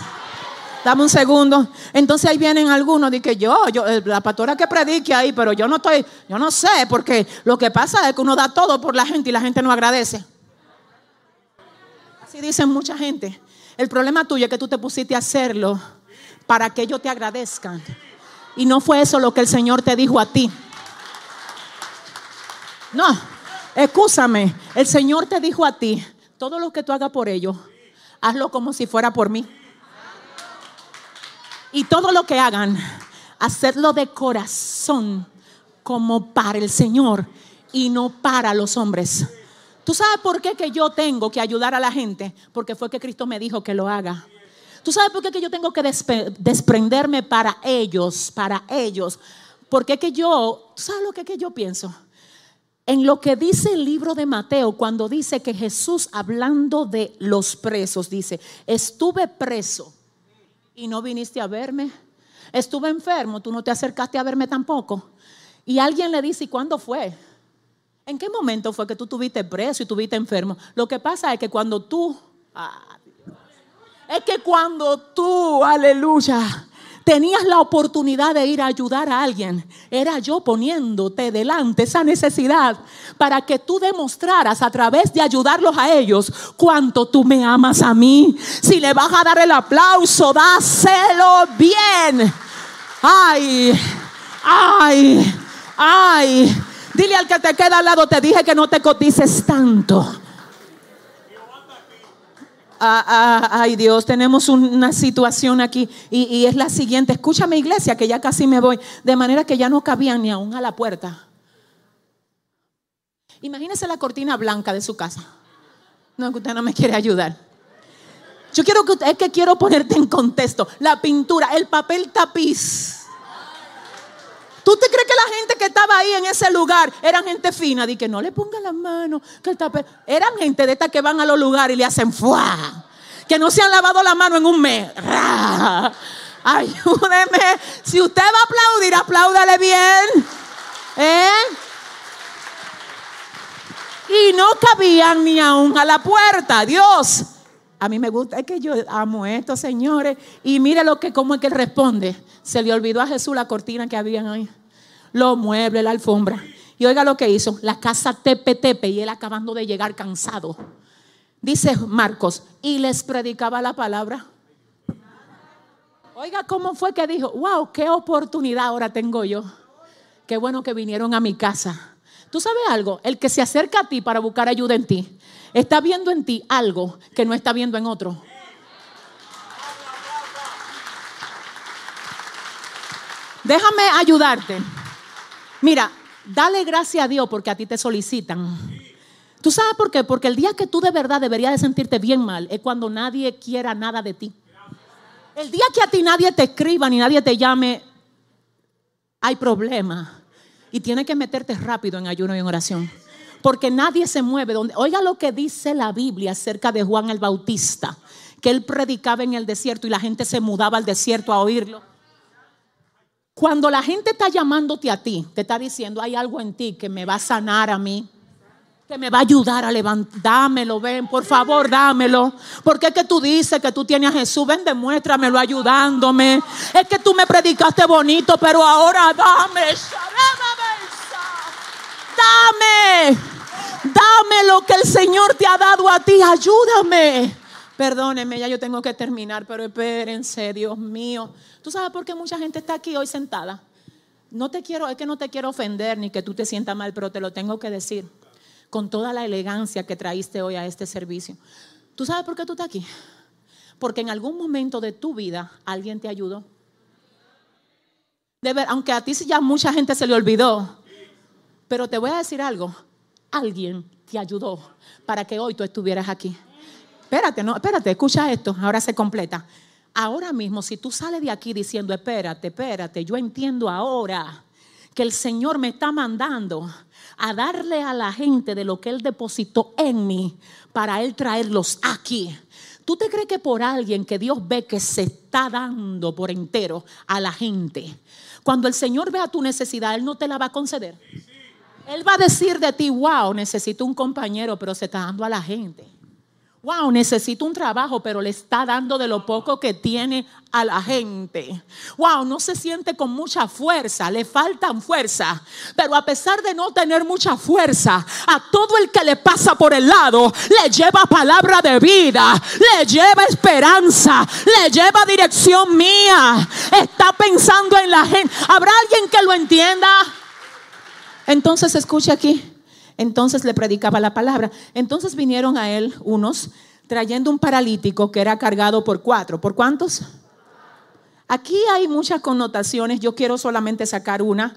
Dame un segundo. Entonces ahí vienen algunos de que yo, yo, eh, la pastora que predique ahí, pero yo no estoy, yo no sé, porque lo que pasa es que uno da todo por la gente y la gente no agradece. Así dicen mucha gente. El problema tuyo es que tú te pusiste a hacerlo para que ellos te agradezcan. Y no fue eso lo que el Señor te dijo a ti. No, escúchame. El Señor te dijo a ti, todo lo que tú hagas por ellos, hazlo como si fuera por mí. Y todo lo que hagan, hacedlo de corazón como para el Señor y no para los hombres. ¿Tú sabes por qué que yo tengo que ayudar a la gente? Porque fue que Cristo me dijo que lo haga. ¿Tú sabes por qué que yo tengo que desprenderme para ellos, para ellos? Porque que yo, ¿tú sabes lo que, que yo pienso? En lo que dice el libro de Mateo, cuando dice que Jesús, hablando de los presos, dice, estuve preso y no viniste a verme. Estuve enfermo, tú no te acercaste a verme tampoco. Y alguien le dice, ¿y cuándo fue? ¿En qué momento fue que tú tuviste preso y tuviste enfermo? Lo que pasa es que cuando tú, ah, es que cuando tú, aleluya, tenías la oportunidad de ir a ayudar a alguien, era yo poniéndote delante esa necesidad para que tú demostraras a través de ayudarlos a ellos cuánto tú me amas a mí. Si le vas a dar el aplauso, dáselo bien. Ay, ay, ay. Dile al que te queda al lado, te dije que no te cotices tanto. Ah, ah, ay Dios, tenemos una situación aquí y, es la siguiente. Escúchame iglesia, que ya casi me voy. De manera que ya no cabían ni aún a la puerta. Imagínese la cortina blanca de su casa. No, que usted no me quiere ayudar. Yo quiero que es que quiero ponerte en contexto. La pintura, el papel tapiz. ¿Tú te crees que la gente que estaba ahí en ese lugar eran gente fina? Di que no le ponga la mano, que el tapete. Eran gente de estas que van a los lugares y le hacen fuá. Que no se han lavado la mano en un mes. Ayúdeme. Si usted va a aplaudir, apláudale bien. ¿Eh? Y no cabían ni aún a la puerta. Dios. A mí me gusta, es que yo amo esto, señores. Y mire lo que, cómo es que él responde. Se le olvidó a Jesús la cortina que habían ahí. Los muebles, la alfombra. Y oiga lo que hizo. La casa tepe tepe y él acabando de llegar cansado. Dice Marcos, y les predicaba la palabra. Oiga, ¿cómo fue que dijo? Wow, qué oportunidad ahora tengo yo. Qué bueno que vinieron a mi casa. ¿Tú sabes algo? El que se acerca a ti para buscar ayuda en ti, está viendo en ti algo que no está viendo en otro. Déjame ayudarte. Mira, dale gracias a Dios porque a ti te solicitan. ¿Tú sabes por qué? Porque el día que tú de verdad deberías de sentirte bien mal es cuando nadie quiera nada de ti. El día que a ti nadie te escriba ni nadie te llame, hay problema y tienes que meterte rápido en ayuno y en oración. Porque nadie se mueve donde. Oiga lo que dice la Biblia acerca de Juan el Bautista, que él predicaba en el desierto y la gente se mudaba al desierto a oírlo. Cuando la gente está llamándote a ti, te está diciendo, hay algo en ti que me va a sanar a mí que me va a ayudar a levantar. Dámelo, ven, por favor, dámelo. Porque es que tú dices que tú tienes a Jesús. Ven, demuéstramelo ayudándome. Es que tú me predicaste bonito, pero ahora dame. Dame. Dame lo que el Señor te ha dado a ti. Ayúdame. Perdóneme, ya yo tengo que terminar, pero espérense, Dios mío. ¿Tú sabes por qué mucha gente está aquí hoy sentada? No te quiero, es que no te quiero ofender ni que tú te sientas mal, pero te lo tengo que decir con toda la elegancia que traíste hoy a este servicio. ¿Tú sabes por qué tú estás aquí? Porque en algún momento de tu vida alguien te ayudó. De ver, aunque a ti ya mucha gente se le olvidó, pero te voy a decir algo, alguien te ayudó para que hoy tú estuvieras aquí. Espérate, no, espérate, escucha esto, ahora se completa. Ahora mismo, si tú sales de aquí diciendo, espérate, espérate, yo entiendo ahora que el Señor me está mandando a darle a la gente de lo que Él depositó en mí para Él traerlos aquí. ¿Tú te crees que por alguien que Dios ve que se está dando por entero a la gente, cuando el Señor vea tu necesidad, Él no te la va a conceder? Él va a decir de ti, wow, necesito un compañero, pero se está dando a la gente wow, necesito un trabajo, pero le está dando de lo poco que tiene a la gente. Wow, no se siente con mucha fuerza, le faltan fuerza, pero a pesar de no tener mucha fuerza, a todo el que le pasa por el lado, le lleva palabra de vida, le lleva esperanza, le lleva dirección mía. Está pensando en la gente. ¿Habrá alguien que lo entienda? Entonces escuche aquí. Entonces le predicaba la palabra. Entonces vinieron a él unos trayendo un paralítico que era cargado por cuatro. ¿Por cuántos? Aquí hay muchas connotaciones. Yo quiero solamente sacar una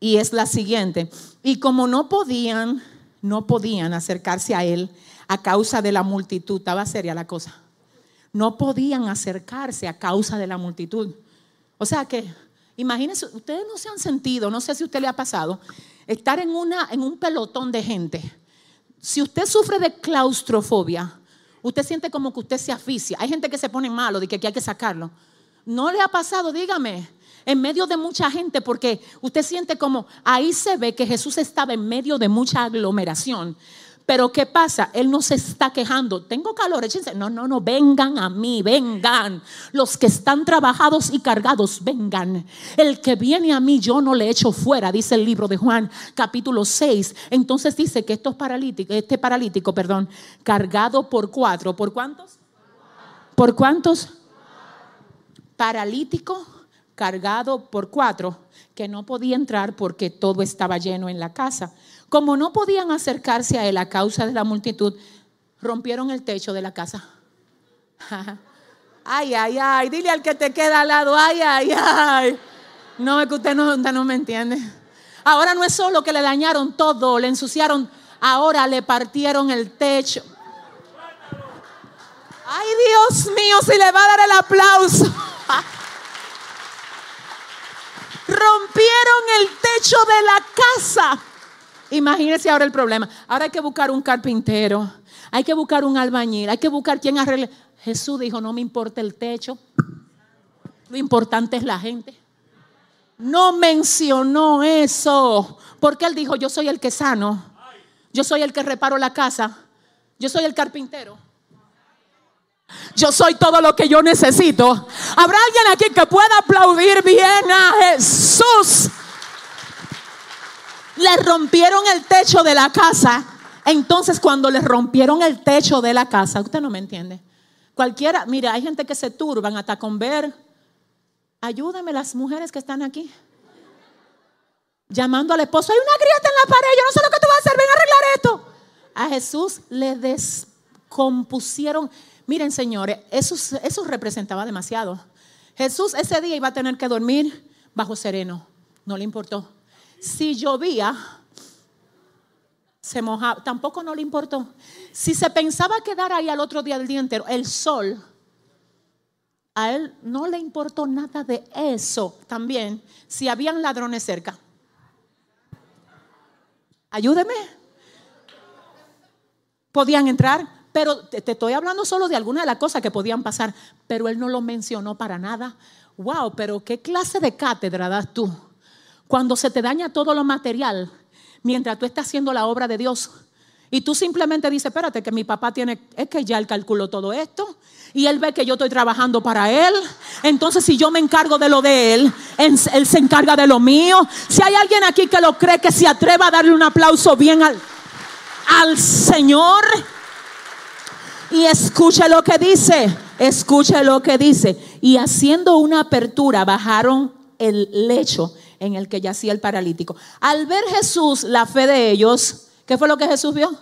y es la siguiente. Y como no podían, no podían acercarse a él a causa de la multitud, estaba seria la cosa. No podían acercarse a causa de la multitud. O sea que, imagínense, ustedes no se han sentido, no sé si a usted le ha pasado, estar en, una, en un pelotón de gente. Si usted sufre de claustrofobia, usted siente como que usted se asfixia. Hay gente que se pone malo, de que aquí hay que sacarlo. ¿No le ha pasado? Dígame. En medio de mucha gente, porque usted siente como ahí se ve que Jesús estaba en medio de mucha aglomeración. Pero ¿qué pasa? Él no se está quejando. Tengo calor, échense. No, no, no, vengan a mí, vengan. Los que están trabajados y cargados, vengan. El que viene a mí, yo no le echo fuera, dice el libro de Juan, capítulo 6. Entonces dice que estos paralíticos, este paralítico, perdón, cargado por cuatro. ¿Por cuántos? ¿Por cuántos? Paralítico cargado por cuatro, que no podía entrar porque todo estaba lleno en la casa. Como no podían acercarse a él a causa de la multitud, rompieron el techo de la casa. Ay, ay, ay, dile al que te queda al lado, ay, ay, ay. No, es que usted no, no me entiende. Ahora no es solo que le dañaron todo, le ensuciaron, ahora le partieron el techo. Ay, Dios mío, si le va a dar el aplauso. Rompieron el techo de la casa. Imagínense ahora el problema. Ahora hay que buscar un carpintero, hay que buscar un albañil, hay que buscar quien arregle. Jesús dijo, no me importa el techo, lo importante es la gente. No mencionó eso, porque él dijo, yo soy el que sano, yo soy el que reparo la casa, yo soy el carpintero. Yo soy todo lo que yo necesito. ¿Habrá alguien aquí que pueda aplaudir bien a Jesús? Le rompieron el techo de la casa. Entonces cuando le rompieron el techo de la casa, usted no me entiende. Cualquiera, mira, hay gente que se turban hasta con ver. Ayúdame las mujeres que están aquí. Llamando al esposo, hay una grieta en la pared, yo no sé lo que tú vas a hacer, ven a arreglar esto. A Jesús le descompusieron. Miren, señores, eso, eso representaba demasiado. Jesús ese día iba a tener que dormir bajo sereno. No le importó. Si llovía, se mojaba, tampoco no le importó. Si se pensaba quedar ahí al otro día del día entero, el sol, a él no le importó nada de eso también, si habían ladrones cerca. Ayúdeme. Podían entrar, pero te, estoy hablando solo de algunas de las cosas que podían pasar, pero él no lo mencionó para nada. Wow, pero qué clase de cátedra das tú. Cuando se te daña todo lo material, mientras tú estás haciendo la obra de Dios. Y tú simplemente dices, espérate, que mi papá tiene, es que ya él calculó todo esto. Y él ve que yo estoy trabajando para él. Entonces, si yo me encargo de lo de él, él, se encarga de lo mío. Si hay alguien aquí que lo cree, que se atreva a darle un aplauso bien al, al Señor. Y escuche lo que dice. Escuche lo que dice. Y haciendo una apertura, bajaron el lecho en el que yacía el paralítico. Al ver Jesús la fe de ellos, ¿qué fue lo que Jesús vio?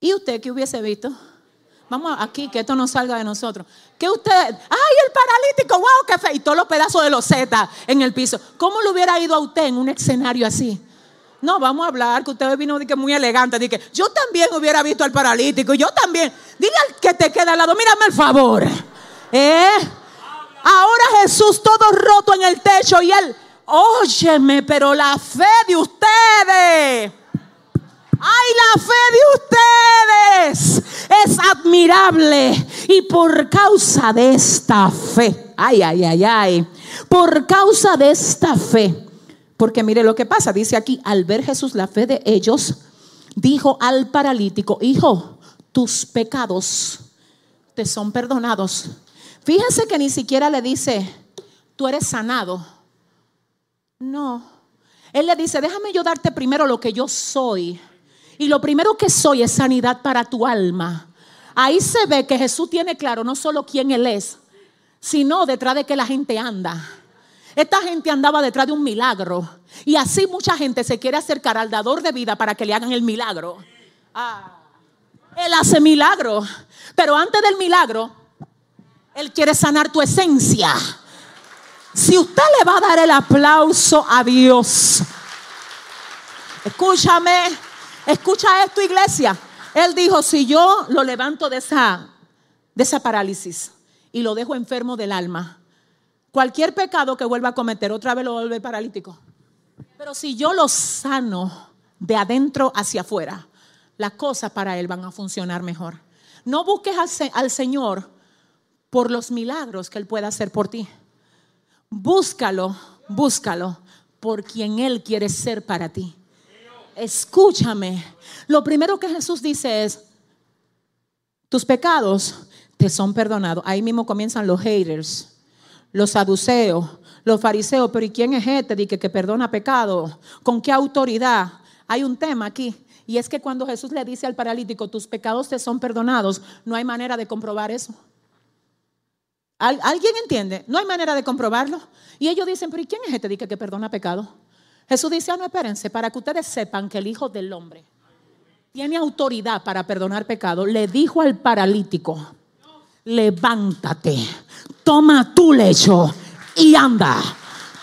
¿Y usted qué hubiese visto? Vamos aquí, que esto no salga de nosotros. ¿Qué usted? ¡Ay, el paralítico! ¡Wow, qué fe! Y todos los pedazos de los Z en el piso. ¿Cómo le hubiera ido a usted en un escenario así? No, vamos a hablar, que usted vino de que muy elegante. Dije, yo también hubiera visto al paralítico. Yo también. Dile al que te queda al lado, mírame el favor. ¿Eh? Ahora Jesús todo roto en el techo y él, óyeme, pero la fe de ustedes. Ay, la fe de ustedes es admirable. Y por causa de esta fe, ay, ay, ay, ay, por causa de esta fe, porque mire lo que pasa, dice aquí, al ver Jesús la fe de ellos, dijo al paralítico, hijo, tus pecados te son perdonados. Fíjense que ni siquiera le dice, tú eres sanado. No. Él le dice, déjame yo darte primero lo que yo soy. Y lo primero que soy es sanidad para tu alma. Ahí se ve que Jesús tiene claro no solo quién Él es, sino detrás de que la gente anda. Esta gente andaba detrás de un milagro. Y así mucha gente se quiere acercar al dador de vida para que le hagan el milagro. Ah, él hace milagro. Pero antes del milagro, él quiere sanar tu esencia. Si usted le va a dar el aplauso a Dios, escúchame, escucha esto iglesia. Él dijo, si yo lo levanto de esa, de esa parálisis y lo dejo enfermo del alma, cualquier pecado que vuelva a cometer otra vez lo vuelve paralítico. Pero si yo lo sano de adentro hacia afuera, las cosas para él van a funcionar mejor. No busques al, al Señor por los milagros que Él pueda hacer por ti. Búscalo, búscalo por quien Él quiere ser para ti. Escúchame. Lo primero que Jesús dice es, tus pecados te son perdonados. Ahí mismo comienzan los haters, los saduceos, los fariseos. Pero ¿y quién es este? Dice que perdona pecado. ¿Con qué autoridad? Hay un tema aquí. Y es que cuando Jesús le dice al paralítico, tus pecados te son perdonados, no hay manera de comprobar eso. ¿Alguien entiende? No hay manera de comprobarlo. Y ellos dicen, pero ¿y quién es este que, que perdona pecado? Jesús dice, ah, no, espérense, para que ustedes sepan que el Hijo del Hombre tiene autoridad para perdonar pecado, le dijo al paralítico, levántate, toma tu lecho y anda.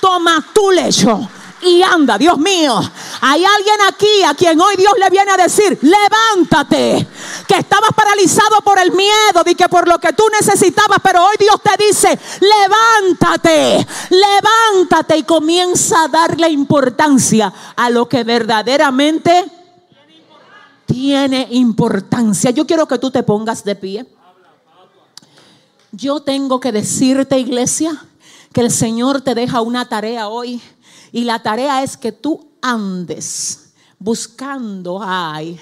Toma tu lecho y anda, Dios mío. Hay alguien aquí a quien hoy Dios le viene a decir, levántate, que estabas paralizado por el miedo, de que por lo que tú necesitabas, pero hoy Dios te dice, levántate, levántate y comienza a darle importancia a lo que verdaderamente tiene importancia. Yo quiero que tú te pongas de pie. Yo tengo que decirte, iglesia, que el Señor te deja una tarea hoy y la tarea es que tú andes buscando ay,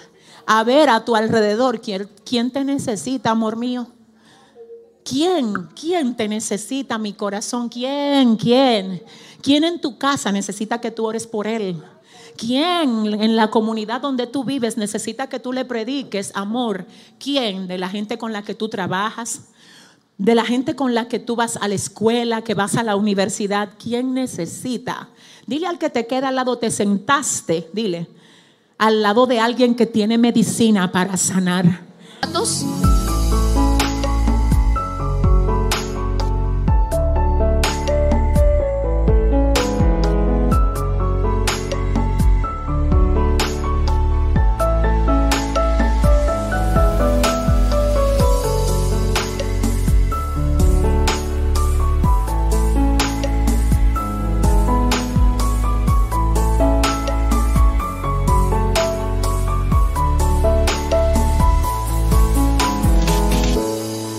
a ver a tu alrededor quién, quién te necesita, amor mío. ¿Quién? ¿Quién te necesita, mi corazón? ¿Quién? ¿Quién? ¿Quién en tu casa necesita que tú ores por él? ¿Quién en la comunidad donde tú vives necesita que tú le prediques amor? ¿Quién de la gente con la que tú trabajas? de la gente con la que tú vas a la escuela, que vas a la universidad, ¿quién necesita? Dile al que te queda al lado, te sentaste, dile, al lado de alguien que tiene medicina para sanar.